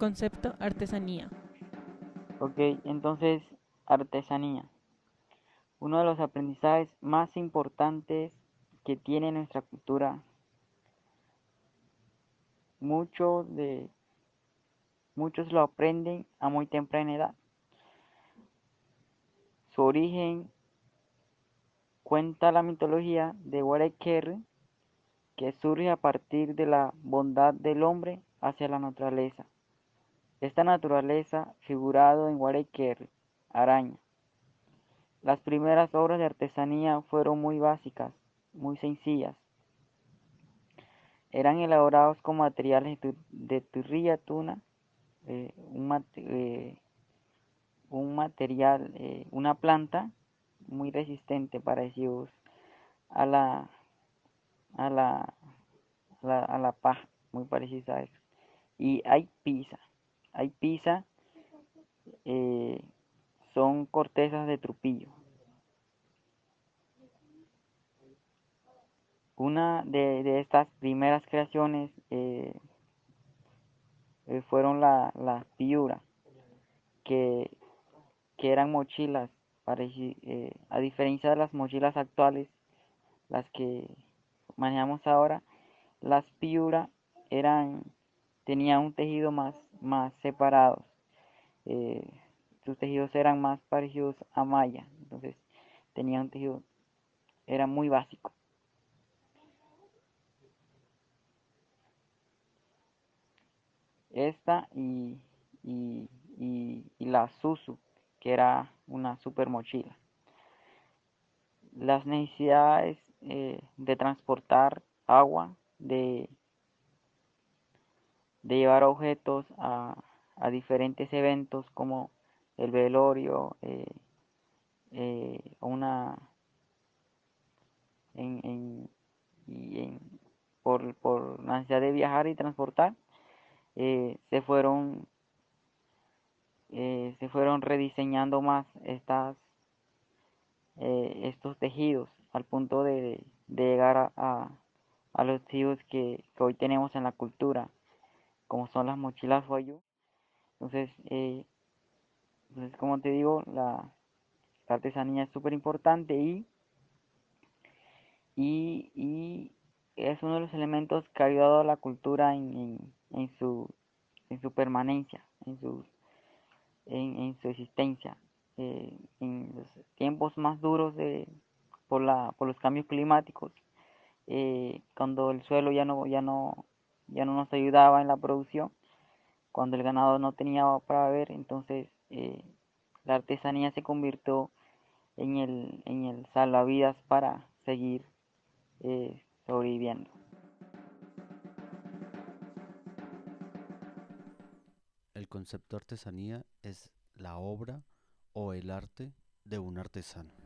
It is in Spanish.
concepto artesanía. Ok, entonces artesanía. Uno de los aprendizajes más importantes que tiene nuestra cultura. Muchos de muchos lo aprenden a muy temprana edad. Su origen cuenta la mitología de Wareker que surge a partir de la bondad del hombre hacia la naturaleza. Esta naturaleza figurado en Wareker, araña. Las primeras obras de artesanía fueron muy básicas, muy sencillas. Eran elaborados con materiales de turrilla, tuna, eh, un, eh, un, material, eh, una planta muy resistente, parecidos a la, a la, a la, a la paja, muy parecida a eso. Y hay pizza, hay pizza, son cortezas de trupillo. Una de, estas primeras creaciones eh, eh, fueron las la piura, que, eran mochilas, eh, a diferencia de las mochilas actuales, las que manejamos ahora, las piura eran, tenían un tejido más, más separado sus tejidos eran más parecidos a malla, entonces tenía un tejido, era muy básico. Esta y, y, la Susu, que era una super mochila. Las necesidades eh, de transportar agua, de, de llevar objetos a, a diferentes eventos como el velorio, eh, eh, una en, por, por la necesidad de viajar y transportar, eh, se fueron se fueron rediseñando más estas estos tejidos al punto de, llegar a, a, los tejidos que, hoy tenemos en la cultura como son las mochilas Huayú entonces entonces, como te digo, la, artesanía es súper importante y, y, es uno de los elementos que ha ayudado a la cultura en, en, su, en su permanencia, en su, en, su existencia. Eh, en los tiempos más duros de, por, la, por los cambios climáticos, eh, cuando el suelo ya no, ya, no, ya no nos ayudaba en la producción, cuando el ganado no tenía para beber, entonces eh, la artesanía se convirtió en el, en el salvavidas para seguir eh, sobreviviendo. El concepto artesanía es la obra o el arte de un artesano.